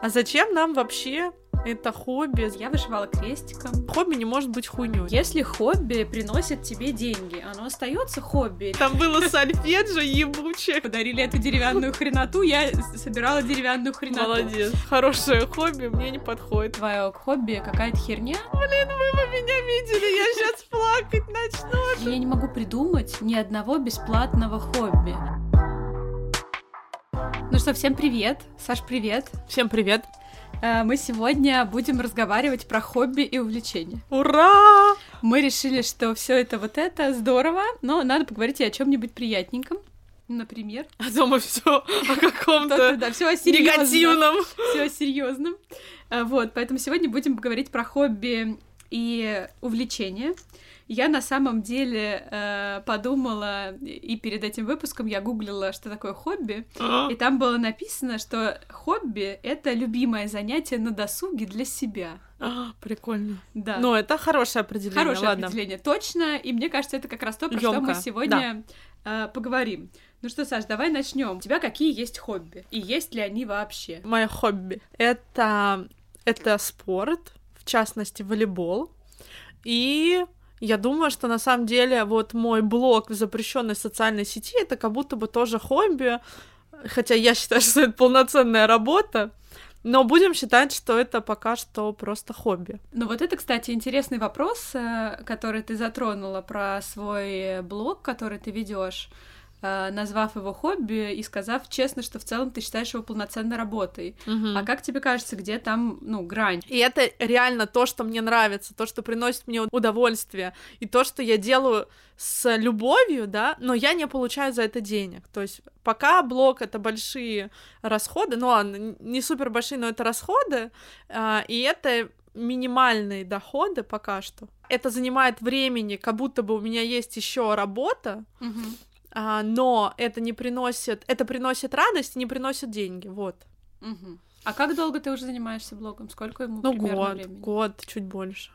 А зачем нам вообще это хобби? Я вышивала крестиком. Хобби не может быть хуйней. Если хобби приносит тебе деньги, оно остается хобби. Там было сольфеджио ебучее. Подарили эту деревянную хреноту, я собирала деревянную хреноту. Молодец. Хорошее хобби мне не подходит. Твое хобби какая-то херня. Блин, вы бы меня видели, я сейчас плакать начну. Я не могу придумать ни одного бесплатного хобби. Ну что, всем привет. Саш, привет. Всем привет. Э, Мы сегодня будем разговаривать про хобби и увлечения. Ура! Мы решили, что все это вот это здорово, но надо поговорить и о чем-нибудь приятненьком. Например. А дома все о каком-то Да, все о негативном. Все о серьезном. А, Вот, поэтому сегодня будем говорить про хобби и увлечения. Я на самом деле э, подумала, и перед этим выпуском я гуглила, что такое хобби, и там было написано, что хобби — это любимое занятие на досуге для себя. А, Прикольно. Да. Ну, это хорошее определение, Хорошее ладно. определение, точно, и мне кажется, это как раз то, про что мы Ёмко, сегодня э, поговорим. Ну что, Саш, давай начнем. У тебя какие есть хобби? И есть ли они вообще? Мое хобби — это, это спорт, частности, волейбол. И я думаю, что на самом деле вот мой блог в запрещенной социальной сети — это как будто бы тоже хобби, хотя я считаю, что это полноценная работа, но будем считать, что это пока что просто хобби. Ну вот это, кстати, интересный вопрос, э, который ты затронула про свой блог, который ты ведешь, назвав его хобби и сказав честно, что в целом ты считаешь его полноценной работой. А как тебе кажется, где там, ну, грань? И это реально то, что мне нравится, то, что приносит мне удовольствие, и то, что я делаю с любовью, да, но я не получаю за это денег. То есть пока блог — это большие расходы, ну ладно, не супер большие, но это расходы, а, и это минимальные доходы пока что. Это занимает времени, как будто бы у меня есть еще работа, а, но это не приносит, это приносит радость не приносит деньги, вот. Мгм. А как долго ты уже занимаешься блогом? Сколько ему Ну, примерно год, времени? год, чуть больше.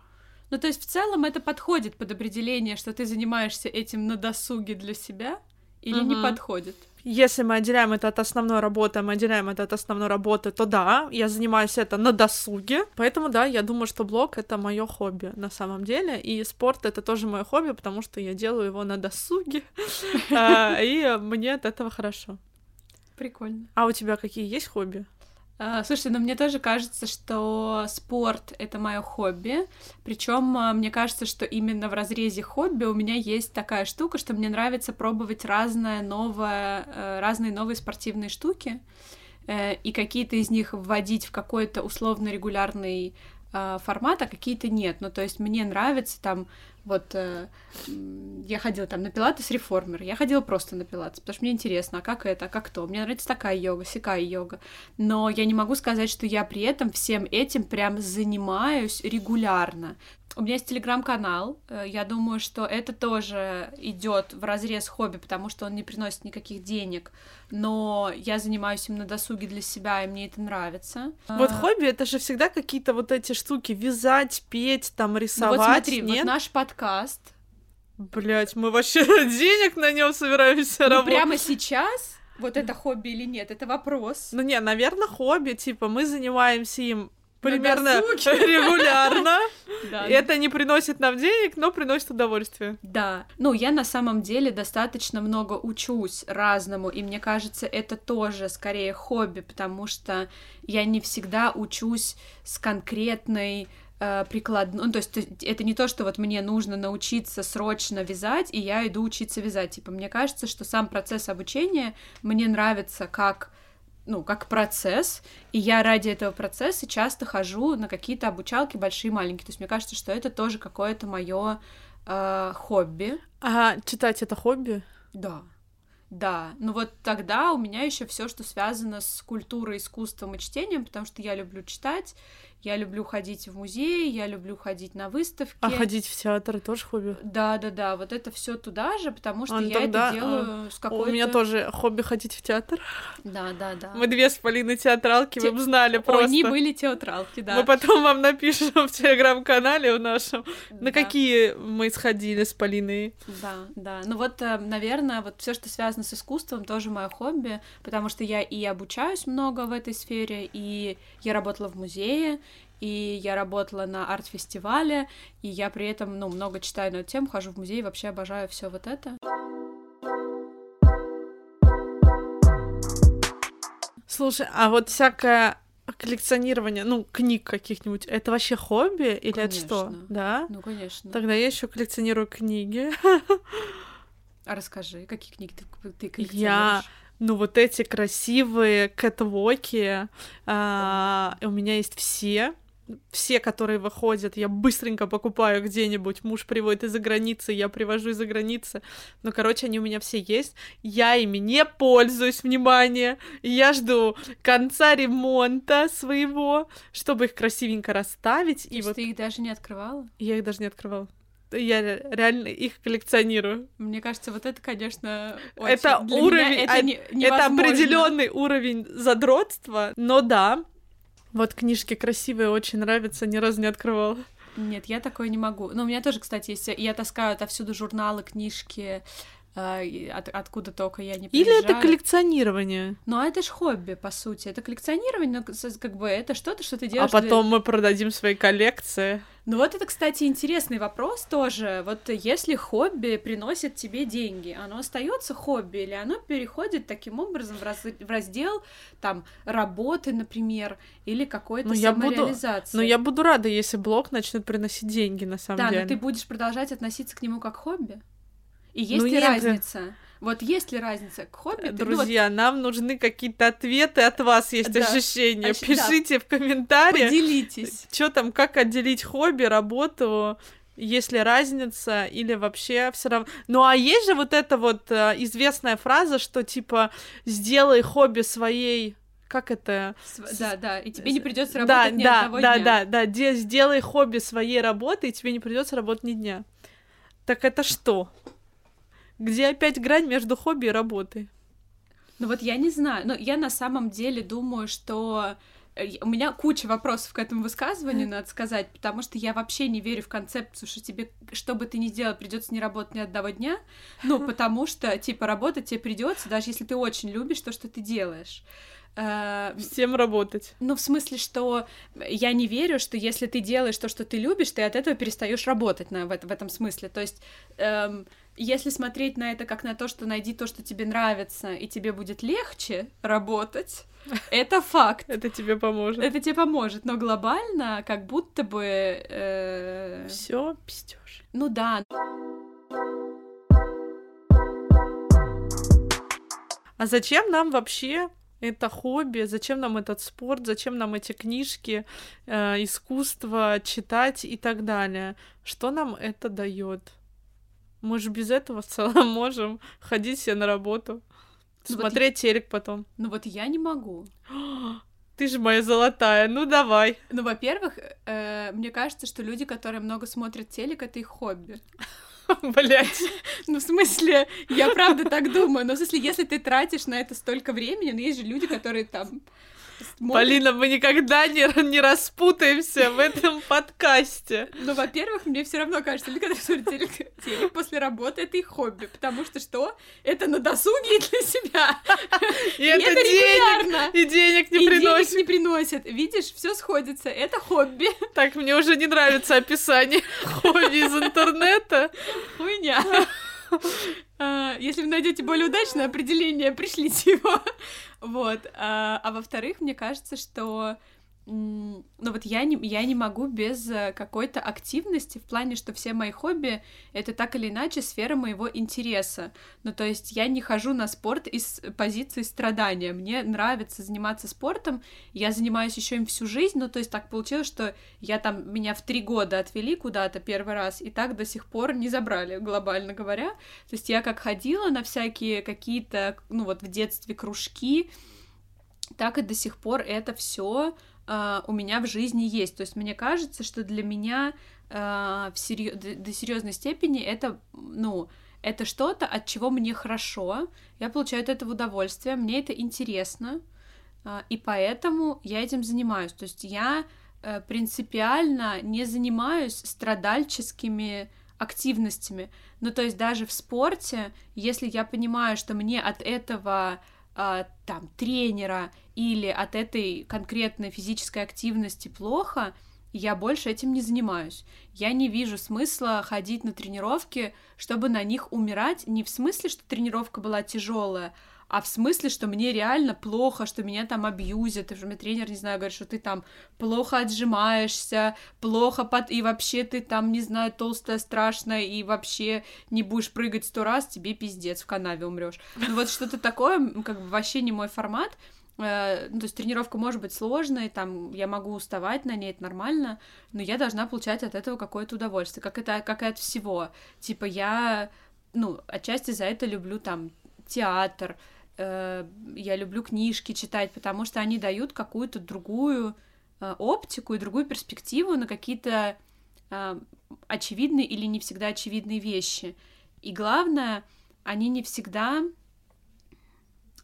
Ну, то есть в целом это подходит под определение, что ты занимаешься этим на досуге для себя, или не Мгм. подходит? Если мы отделяем это от основной работы, а мы отделяем это от основной работы, то да, я занимаюсь это на досуге. Поэтому да, я думаю, что блог это мое хобби на самом деле. И спорт это тоже мое хобби, потому что я делаю его на досуге. А, И мне от этого хорошо. Прикольно. А у тебя какие есть хобби? А, Слушай, ну мне тоже кажется, что спорт это мое хобби. Причем мне кажется, что именно в разрезе хобби у меня есть такая штука, что мне нравится пробовать разное новое, э, разные новые спортивные штуки э, и какие-то из них вводить в какой-то условно регулярный э, формат, а какие-то нет. Ну, то есть мне нравится там вот э, я ходила там на пилатес реформер, я ходила просто на пилатес, потому что мне интересно, а как это, а как то. Мне нравится такая йога, сякая йога. Но я не могу сказать, что я при этом всем этим прям занимаюсь регулярно. У меня есть телеграм-канал. э, Я думаю, что это тоже идет в разрез хобби, потому что он не приносит никаких денег. Но я занимаюсь им на досуге для себя, и мне это нравится. Вот А, хобби это же всегда какие-то вот эти штуки вязать, петь, там ну рисовать. вот смотри, вот нет? наш подкаст. Блять, мы вообще денег на нем собираемся Ну, работать. прямо сейчас вот это хобби или нет, это вопрос. Ну не, наверное, хобби, типа мы занимаемся им примерно регулярно. Это не приносит нам денег, но приносит удовольствие. Да. Ну, я на самом деле достаточно много учусь разному, и мне кажется, это тоже скорее хобби, потому что я не всегда учусь с конкретной э, прикладной, ну, то есть это не то, что вот мне нужно научиться срочно вязать, и я иду учиться вязать. Типа, мне кажется, что сам процесс обучения мне нравится как ну, как процесс, и я ради этого процесса часто хожу на какие-то обучалки большие и маленькие. То есть мне кажется, что это тоже какое-то мое э, хобби. А читать это хобби? Да. Да, ну вот тогда у меня еще все, что связано с культурой, искусством и чтением, потому что я люблю читать, я люблю ходить в музей, я люблю ходить на выставки. А ходить в театр тоже хобби? Да, да, да, вот это все туда же, потому что А, ну я тогда, это делаю с У какой-то. меня тоже хобби ходить в театр. Да, да, да. Мы две с Полиной театралки, вы Те- бы знали просто. Они были театралки, да. Мы потом вам напишем в телеграм-канале в нашем, на Да. какие мы сходили с Полиной. Да, да. Ну вот, наверное, вот все, что связано с искусством, тоже мое хобби, потому что я и обучаюсь много в этой сфере, и я работала в музее, и я работала на арт-фестивале, и я при этом, ну, много читаю на эту тему, хожу в музей, вообще обожаю все вот это. Слушай, а вот всякое коллекционирование, ну, книг каких-нибудь, это вообще хобби или конечно. это что? Да? Ну, конечно. Тогда я еще коллекционирую книги. А расскажи, какие книги ты, ты коллекционируешь? Я, ну, вот эти красивые кэтвоки, а, у меня есть все, все, которые выходят, я быстренько покупаю где-нибудь. Муж приводит из-за границы, я привожу из-за границы. Ну, короче, они у меня все есть. Я ими не пользуюсь, внимание. Я жду конца ремонта своего, чтобы их красивенько расставить. То и вот... ты их даже не открывала? Я их даже не открывала я реально их коллекционирую. Мне кажется, вот это, конечно, очень... это Для уровень, это, не, это определенный уровень задротства, но да, вот книжки красивые, очень нравятся, ни разу не открывала. Нет, я такое не могу. Но у меня тоже, кстати, есть... Я таскаю отовсюду журналы, книжки, э, от, откуда только я не приезжаю. Или это коллекционирование? Ну, а это ж хобби, по сути. Это коллекционирование, но как бы это что-то, что ты делаешь... А потом для... мы продадим свои коллекции. Ну вот это, кстати, интересный вопрос тоже. Вот если хобби приносит тебе деньги, оно остается хобби или оно переходит таким образом в, раз... в раздел там работы, например, или какой-то ну, самореализации? Но я буду рада, если блог начнет приносить деньги, на самом да, деле. Да, но ты будешь продолжать относиться к нему как хобби? И есть ну, ли нет. разница? Вот есть ли разница к хобби? Друзья, ну, вот... нам нужны какие-то ответы от вас, есть да. ощущения. Ощ... Пишите да. в комментариях. Поделитесь. Что там, как отделить хобби, работу, есть ли разница или вообще все равно. Ну а есть же вот эта вот э, известная фраза, что типа сделай хобби своей как это? С... Да, да, и тебе не придется работать да, ни да, одного да, дня. Да, да, да, сделай хобби своей работы, и тебе не придется работать ни дня. Так это что? Где опять грань между хобби и работой? Ну вот я не знаю, но я на самом деле думаю, что э, у меня куча вопросов к этому высказыванию, надо сказать, потому что я вообще не верю в концепцию, что тебе, что бы ты ни сделал, придется не работать ни одного дня. Ну, потому что, типа, работать тебе придется, даже если ты очень любишь то, что ты делаешь. Э, Всем работать. Ну, в смысле, что я не верю, что если ты делаешь то, что ты любишь, ты от этого перестаешь работать на, в, в этом смысле. То есть, эм, если смотреть на это как на то, что найди то, что тебе нравится, и тебе будет легче работать, это факт. Это тебе поможет. Это тебе поможет, но глобально, как будто бы. Э... Все пиздешь. Ну да. А зачем нам вообще это хобби, зачем нам этот спорт, зачем нам эти книжки, э, искусство читать и так далее. Что нам это дает? Мы же без этого в целом можем ходить себе на работу, ну смотреть вот телек потом. Ну вот я не могу. Ты же моя золотая, ну давай. Ну, во-первых, э, мне кажется, что люди, которые много смотрят телек, это их хобби. Блять. Ну, в смысле, я правда так думаю. Но в смысле, если ты тратишь на это столько времени, ну, есть же люди, которые там. Полина, мы никогда не, не распутаемся в этом подкасте. Ну, во-первых, мне все равно кажется, люди, которые смотрят телек, телек после работы, это их хобби, потому что что? Это на досуге для себя. И, и это, это денег, и денег не и приносит. денег не приносит. Видишь, все сходится. Это хобби. Так, мне уже не нравится описание хобби из интернета. Хуйня. А, если вы найдете более удачное определение, пришлите его. Вот. А, а во-вторых, мне кажется, что ну вот я не, я не могу без э, какой-то активности в плане, что все мои хобби — это так или иначе сфера моего интереса. Ну то есть я не хожу на спорт из позиции страдания. Мне нравится заниматься спортом, я занимаюсь еще им всю жизнь, ну то есть так получилось, что я там, меня в три года отвели куда-то первый раз, и так до сих пор не забрали, глобально говоря. То есть я как ходила на всякие какие-то, ну вот в детстве кружки, так и до сих пор это все э, у меня в жизни есть. То есть мне кажется, что для меня э, в серьё... до, серьезной степени это, ну, это что-то, от чего мне хорошо, я получаю от этого удовольствие, мне это интересно, э, и поэтому я этим занимаюсь. То есть я э, принципиально не занимаюсь страдальческими активностями. Ну, то есть даже в спорте, если я понимаю, что мне от этого э, там тренера или от этой конкретной физической активности плохо, я больше этим не занимаюсь. Я не вижу смысла ходить на тренировки, чтобы на них умирать. Не в смысле, что тренировка была тяжелая, а в смысле, что мне реально плохо, что меня там абьюзят, и что мне тренер, не знаю, говорит, что ты там плохо отжимаешься, плохо под... и вообще ты там, не знаю, толстая, страшная, и вообще не будешь прыгать сто раз, тебе пиздец, в канаве умрешь. Ну вот что-то такое, как бы вообще не мой формат, э, ну, то есть тренировка может быть сложной, там я могу уставать на ней, это нормально, но я должна получать от этого какое-то удовольствие, как это, как и от всего. Типа я, ну, отчасти за это люблю там театр, Э, я люблю книжки читать, потому что они дают какую-то другую э, оптику и другую перспективу на какие-то э, очевидные или не всегда очевидные вещи. И главное, они не всегда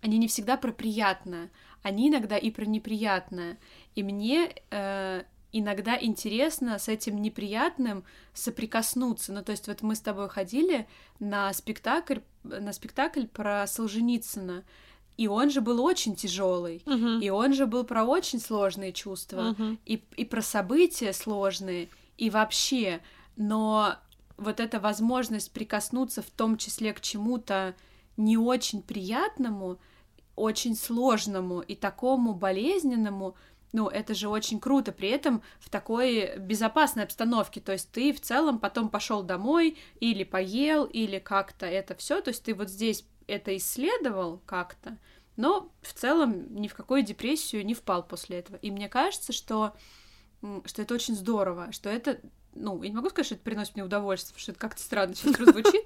они не всегда про приятное, они иногда и про неприятное. И мне э, иногда интересно с этим неприятным соприкоснуться. Ну, то есть вот мы с тобой ходили на спектакль, на спектакль про Солженицына, и он же был очень тяжелый, uh-huh. и он же был про очень сложные чувства, uh-huh. и, и про события сложные, и вообще, но вот эта возможность прикоснуться в том числе к чему-то не очень приятному, очень сложному и такому болезненному, ну, это же очень круто, при этом в такой безопасной обстановке, то есть ты в целом потом пошел домой или поел, или как-то это все, то есть ты вот здесь это исследовал как-то, но в целом ни в какую депрессию не впал после этого. И мне кажется, что, что это очень здорово, что это, ну, я не могу сказать, что это приносит мне удовольствие, потому что это как-то странно сейчас звучит,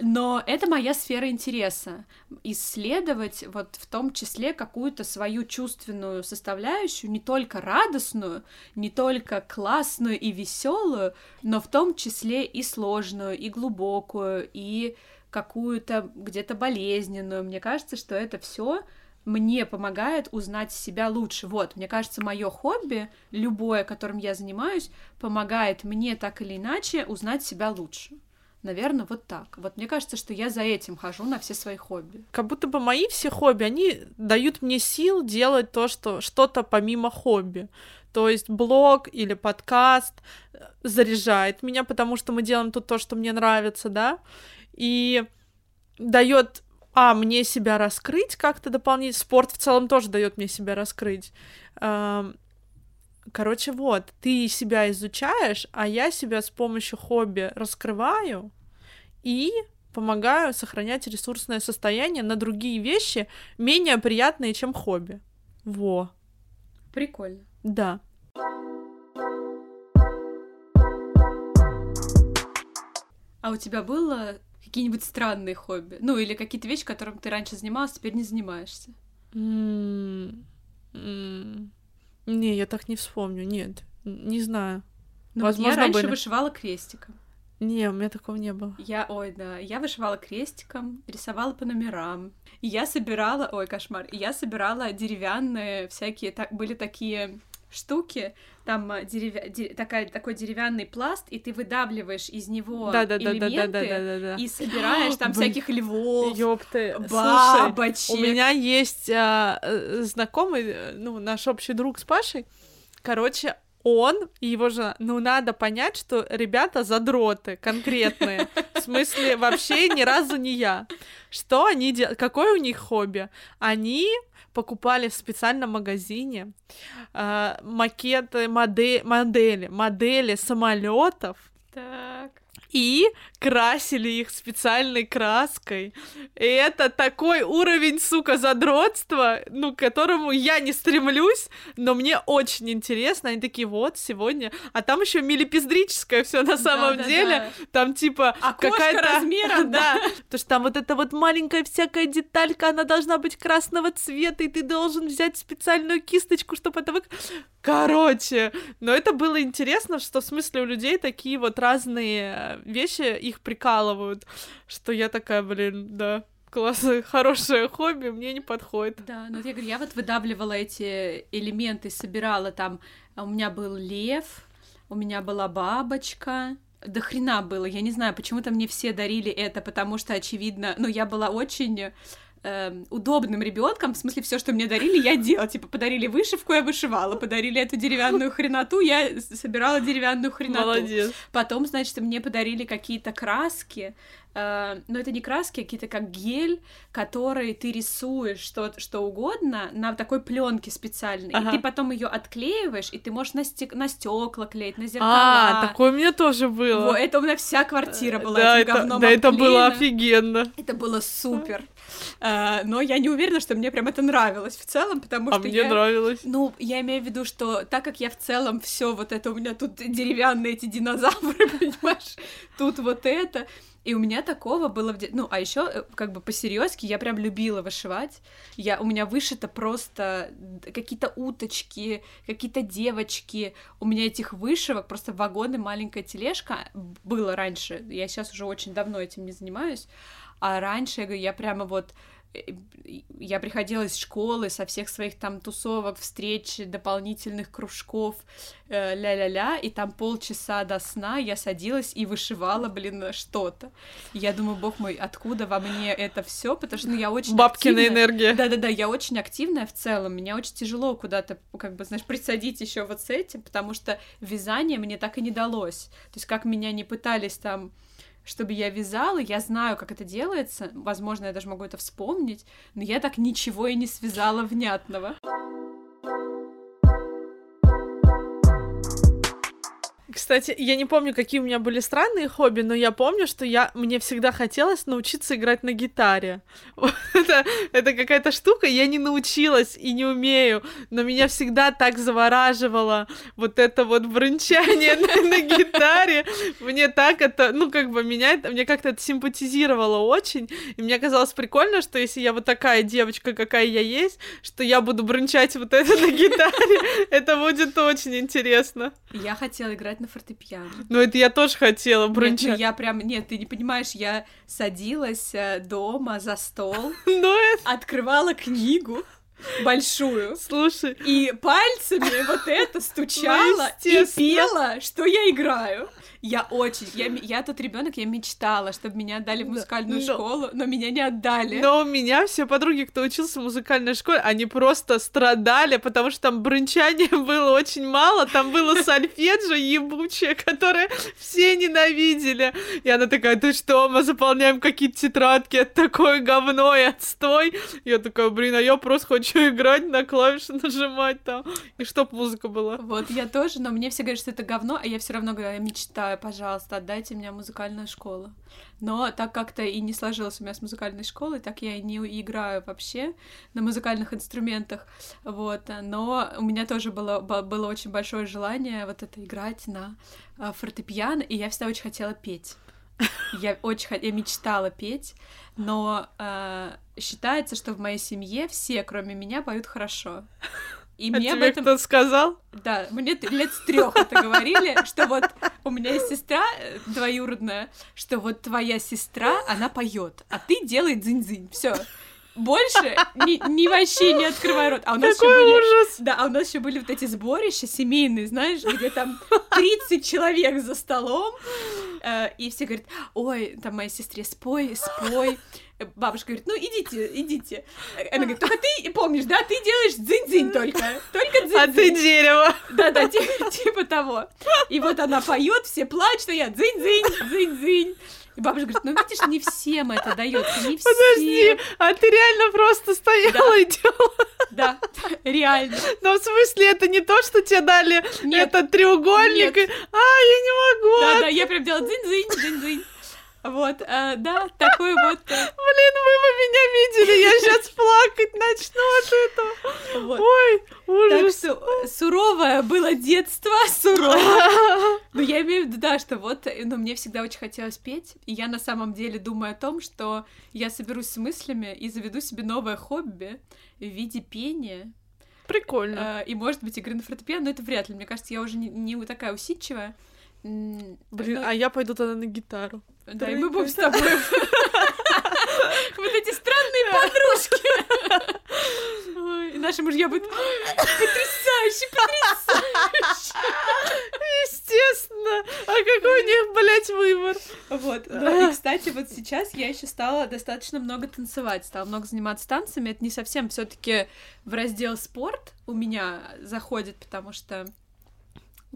но это моя сфера интереса. Исследовать вот в том числе какую-то свою чувственную составляющую, не только радостную, не только классную и веселую, но в том числе и сложную, и глубокую, и какую-то где-то болезненную. Мне кажется, что это все мне помогает узнать себя лучше. Вот, мне кажется, мое хобби, любое, которым я занимаюсь, помогает мне так или иначе узнать себя лучше. Наверное, вот так. Вот мне кажется, что я за этим хожу на все свои хобби. Как будто бы мои все хобби, они дают мне сил делать то, что что-то помимо хобби. То есть блог или подкаст э, заряжает меня, потому что мы делаем тут то, что мне нравится, да, и дает а, мне себя раскрыть как-то дополнительно. Спорт в целом тоже дает мне себя раскрыть. Короче, вот, ты себя изучаешь, а я себя с помощью хобби раскрываю и помогаю сохранять ресурсное состояние на другие вещи, менее приятные, чем хобби. Во. Прикольно. Да. А у тебя было какие-нибудь странные хобби? Ну, или какие-то вещи, которым ты раньше занималась, теперь не занимаешься? Mm -hmm. Не, я так не вспомню, нет, не знаю. Ну, Возможно, я раньше были... вышивала крестиком. Не, у меня такого не было. Я, ой, да, я вышивала крестиком, рисовала по номерам. И я собирала, ой, кошмар, и я собирала деревянные всякие, так, были такие штуки, там а, деревя... де... такая, такой деревянный пласт, и ты выдавливаешь из него да, да, элементы да, да, да, да, да, и собираешь там всяких львов, Ёпты. бабочек. Слушай, у меня есть а, э, знакомый, э, ну, наш общий друг с Пашей, короче, он и его жена, ну, надо понять, что ребята задроты конкретные. В смысле, вообще ни разу не я. Что они делают? Какое у них хобби? Они покупали в специальном магазине э, макеты, модель, модели, модели самолетов. Так и красили их специальной краской. И это такой уровень, сука, задротства, ну, к которому я не стремлюсь, но мне очень интересно. Они такие, вот, сегодня... А там еще милипиздрическое все на самом да, деле. Да. Там типа какая-то... размером, да. Потому что там вот эта вот маленькая всякая деталька, она должна быть красного цвета, и ты должен взять специальную кисточку, чтобы это вы... Короче, но это было интересно, что в смысле у людей такие вот разные вещи их прикалывают, что я такая, блин, да, классное, хорошее хобби, мне не подходит. Да, ну я говорю, я вот выдавливала эти элементы, собирала там, а у меня был лев, у меня была бабочка, до хрена было. Я не знаю, почему-то мне все дарили это, потому что, очевидно, ну, я была очень э, удобным ребенком, в смысле, все, что мне дарили, я делала. Типа, подарили вышивку, я вышивала, подарили эту деревянную хреноту, я собирала деревянную хреноту. Молодец. Потом, значит, мне подарили какие-то краски, э, но это не краски, а какие-то как гель, который ты рисуешь что, что угодно на такой пленке специальной, Ага. и ты потом ее отклеиваешь, и ты можешь на, стек... на стекла клеить, на зеркала. А, такое у меня тоже было. Во, это у меня вся квартира была да, этим это, говном да, это было офигенно. Это было супер. А, но я не уверена, что мне прям это нравилось в целом, потому А что мне я... нравилось. Ну, я имею в виду, что так как я в целом все вот это у меня тут деревянные эти динозавры, понимаешь, тут вот это. И у меня такого было в Ну, а еще как бы по-серьезки я прям любила вышивать. Я, у меня вышито просто какие-то уточки, какие-то девочки. У меня этих вышивок просто вагоны, маленькая тележка было раньше. Я сейчас уже очень давно этим не занимаюсь. А раньше, я говорю, я прямо вот э, я приходила из школы со всех своих там тусовок, встреч, дополнительных кружков, э, ля-ля-ля, и там полчаса до сна я садилась и вышивала, блин, что-то. Я думаю, бог мой, откуда во мне это все, потому что ну, я очень Бабкина активная. энергия. Да-да-да, я очень активная в целом, меня очень тяжело куда-то, как бы, знаешь, присадить еще вот с этим, потому что вязание мне так и не далось. То есть как меня не пытались там чтобы я вязала, я знаю, как это делается, возможно, я даже могу это вспомнить, но я так ничего и не связала внятного. Кстати, я не помню, какие у меня были странные хобби, но я помню, что я мне всегда хотелось научиться играть на гитаре. Это, это какая-то штука, я не научилась и не умею, но меня всегда так завораживало вот это вот брынчание на, на гитаре. Мне так это, ну, как бы меня мне как-то это симпатизировало очень, и мне казалось прикольно, что если я вот такая девочка, какая я есть, что я буду брынчать вот это на гитаре, это будет очень интересно. Я хотела играть на фортепиано. Ну, это я тоже хотела Нет, ну брынчать. я прям, нет, ты не понимаешь, я садилась э, дома за стол, Ну, открывала книгу большую, Слушай, и пальцами вот это стучала и Ну, естественно. пела, что я играю. Я очень, я, я тот ребенок, я мечтала, чтобы меня отдали в музыкальную но- школу, но меня не отдали. но у меня все подруги, кто учился в музыкальной школе, они просто страдали, потому что там брынчания было очень мало, там было сольфеджио ебучее, которое все ненавидели. И она такая, ты что, мы заполняем какие-то тетрадки, это такое говно и отстой. Я такая, блин, а я просто хочу играть на клавиши, нажимать там, и чтоб музыка была. Вот я тоже, но мне все говорят, что это говно, а я все равно говорю, мечтаю, пожалуйста, отдайте мне музыкальную школу. Но так как-то и не сложилось у меня с музыкальной школой, так я и не играю вообще на музыкальных инструментах, вот. Но у меня тоже было, было очень большое желание вот это играть на а, фортепиано, и я всегда очень хотела петь. Я очень я мечтала петь, но а, считается, что в моей семье все, кроме меня, поют хорошо. И А мне об тебе этом кто сказал? да, мне лет с трех это говорили, что вот у меня есть сестра э, двоюродная, что вот твоя сестра, она поет, а ты делай дзынь-дзынь, все. Больше ни, ни вообще не открывай рот. А у нас еще Какой были, ужас! да, а у нас еще были вот эти сборища семейные, знаешь, где там 30 человек за столом, э, и все говорят, ой, там моей сестре спой, спой. Бабушка говорит, ну идите, идите. Она говорит, только ты помнишь, да, ты делаешь дзынь-дзынь только, только дзынь-дзынь. А ты дерево! Да-да, типа, типа того. И вот она поет, все плачут, а я дзынь-дзынь, дзынь-дзынь. И бабушка говорит, ну видишь, не всем это дается, не всем. Подожди, а ты реально просто стояла и делала? Да, реально. Но в смысле, это не то, что тебе дали Нет. этот треугольник? Нет. А, я не могу! Да-да, я прям делала дзынь-дзынь, дзынь-дзынь. Вот, э, да, такой вот... э, Блин, вы бы меня видели, я сейчас плакать начну от этого. вот. Ой, Так ужас. что э, суровое было детство, суровое. Но я имею в виду, да, что вот, э, ну, мне всегда очень хотелось петь, и я на самом деле думаю о том, что я соберусь с мыслями и заведу себе новое хобби в виде пения, Прикольно. э, и, может быть, игры на фортепиано, но это вряд ли, мне кажется, я уже не, не такая усидчивая. Блин, ну, а я пойду тогда на гитару. Да, и мы будем с тобой вот эти странные подружки. И наши мужья будут потрясающе, потрясающе. Естественно. А какой у них, блядь, Вот. Ну, и, кстати, вот сейчас я еще стала достаточно много танцевать, стала много заниматься танцами. Это не совсем все-таки в раздел спорт у меня заходит, потому что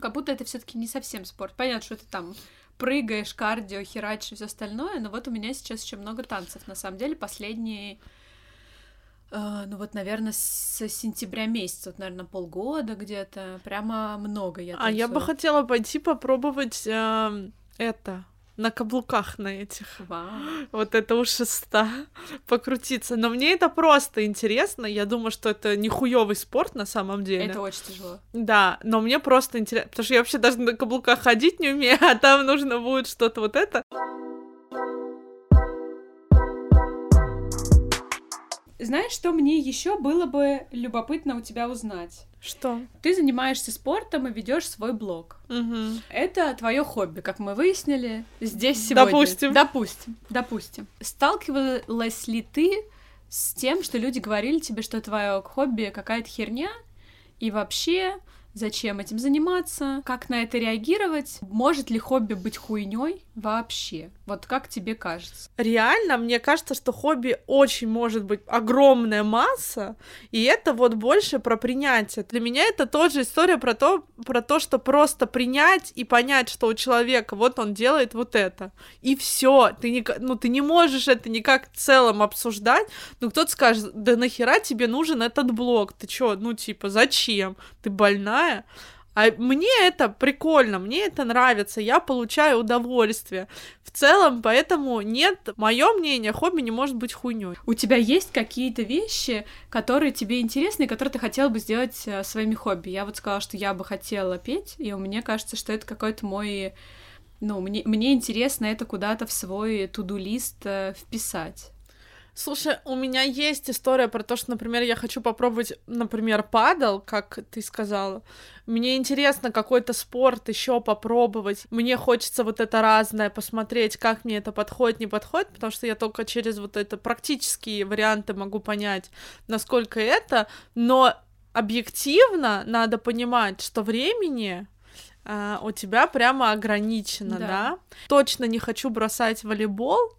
как будто это все-таки не совсем спорт. Понятно, что это там прыгаешь, кардио, херачишь и все остальное, но вот у меня сейчас еще много танцев. На самом деле, последние Uh, ну вот, наверное, с сентября месяца, вот, наверное, полгода где-то, прямо много я танцую. А я бы хотела пойти попробовать э, это, на каблуках на этих. Вау. Вот это у шеста покрутиться. Но мне это просто интересно. Я думаю, что это не хуёвый спорт на самом деле. Это очень тяжело. Да, но мне просто интересно, потому что я вообще даже на каблуках ходить не умею, а там нужно будет что-то вот это. Знаешь, что мне еще было бы любопытно у тебя узнать? Что? Ты занимаешься спортом и ведешь свой блог. Угу. Это твое хобби, как мы выяснили здесь сегодня. Допустим. Допустим. Допустим. Сталкивалась ли ты с тем, что люди говорили тебе, что твое хобби какая-то херня, и вообще зачем этим заниматься, как на это реагировать, может ли хобби быть хуйней вообще? Вот как тебе кажется? Реально, мне кажется, что хобби очень может быть огромная масса, и это вот больше про принятие. Для меня это тоже история про то, про то, что просто принять и понять, что у человека вот он делает вот это, и все. Ты не, ну ты не можешь это никак в целом обсуждать. Ну кто-то скажет, да нахера тебе нужен этот блог? Ты чё, ну типа зачем? Ты больная? А мне это прикольно, мне это нравится, я получаю удовольствие. В целом, поэтому нет, мое мнение, хобби не может быть хуйней. У тебя есть какие-то вещи, которые тебе интересны, которые ты хотела бы сделать э, своими хобби? Я вот сказала, что я бы хотела петь, и мне кажется, что это какой-то мой ну, мне, мне интересно это куда-то в свой туду-лист э, вписать. Слушай, у меня есть история про то, что, например, я хочу попробовать, например, падал, как ты сказала. Мне интересно какой-то спорт еще попробовать. Мне хочется вот это разное посмотреть, как мне это подходит, не подходит, потому что я только через вот это практические варианты могу понять, насколько это. Но объективно надо понимать, что времени Uh, у тебя прямо ограничено, да. да? Точно не хочу бросать волейбол,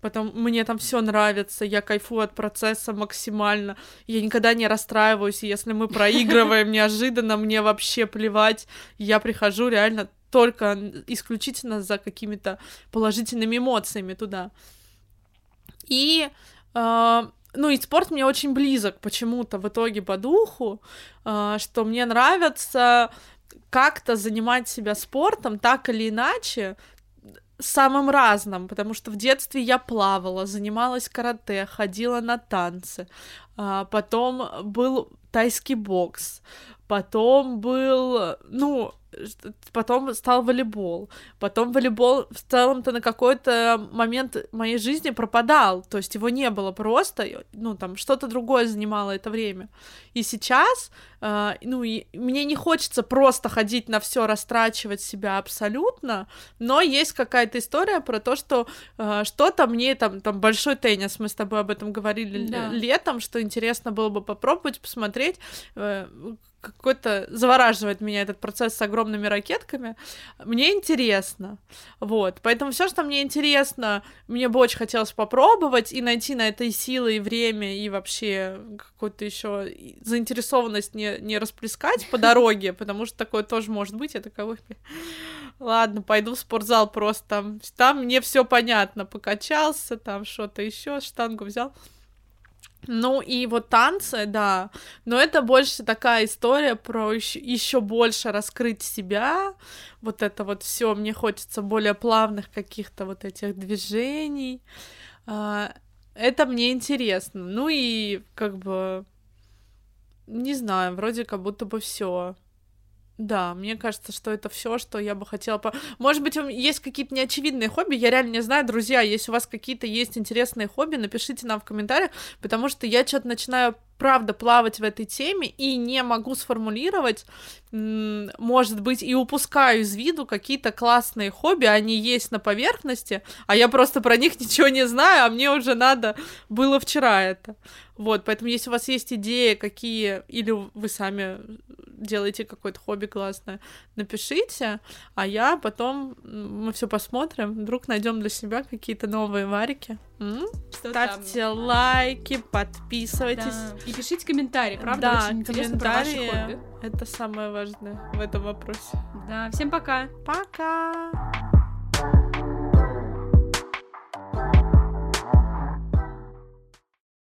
Потом мне там все нравится, я кайфую от процесса максимально. Я никогда не расстраиваюсь, если мы проигрываем неожиданно, мне вообще плевать. Я прихожу реально только исключительно за какими-то положительными эмоциями туда. И э, ну и спорт мне очень близок почему-то в итоге по духу, э, что мне нравится как-то занимать себя спортом так или иначе, самым разным, потому что в детстве я плавала, занималась карате, ходила на танцы, а, потом был тайский бокс, потом был, ну, потом стал волейбол, потом волейбол в целом-то на какой-то момент моей жизни пропадал, то есть его не было просто, ну, там, что-то другое занимало это время. И сейчас, э, ну, и мне не хочется просто ходить на все, растрачивать себя абсолютно, но есть какая-то история про то, что э, что-то мне, там, там, большой теннис, мы с тобой об этом говорили да. летом, что интересно было бы попробовать, посмотреть, э, какой-то завораживает меня этот процесс с огромными ракетками. Мне интересно. Вот. Поэтому все, что мне интересно, мне бы очень хотелось попробовать и найти на это и силы, и время, и вообще какую-то еще заинтересованность не, не расплескать по дороге, потому что такое тоже может быть. Я такая, ладно, пойду в спортзал просто. Там мне все понятно. Покачался, там что-то еще, штангу взял. Ну и вот танцы, да, но это больше такая история про еще больше раскрыть себя, вот это вот все, мне хочется более плавных каких-то вот этих движений, а, это мне интересно, ну и как бы, не знаю, вроде как будто бы все. Да, мне кажется, что это все, что я бы хотела... По... Может быть, есть какие-то неочевидные хобби, я реально не знаю, друзья, если у вас какие-то есть интересные хобби, напишите нам в комментариях, потому что я что-то начинаю правда плавать в этой теме и не могу сформулировать, может быть, и упускаю из виду какие-то классные хобби, они есть на поверхности, а я просто про них ничего не знаю, а мне уже надо было вчера это. Вот, поэтому если у вас есть идеи, какие, или вы сами делаете какое-то хобби классное, напишите, а я потом, мы все посмотрим, вдруг найдем для себя какие-то новые варики. М? Ставьте там? лайки, подписывайтесь. Да. И пишите комментарии, правда? Да, Очень интересно про ваши хобби. Это самое важное в этом вопросе. Да, всем пока. Пока.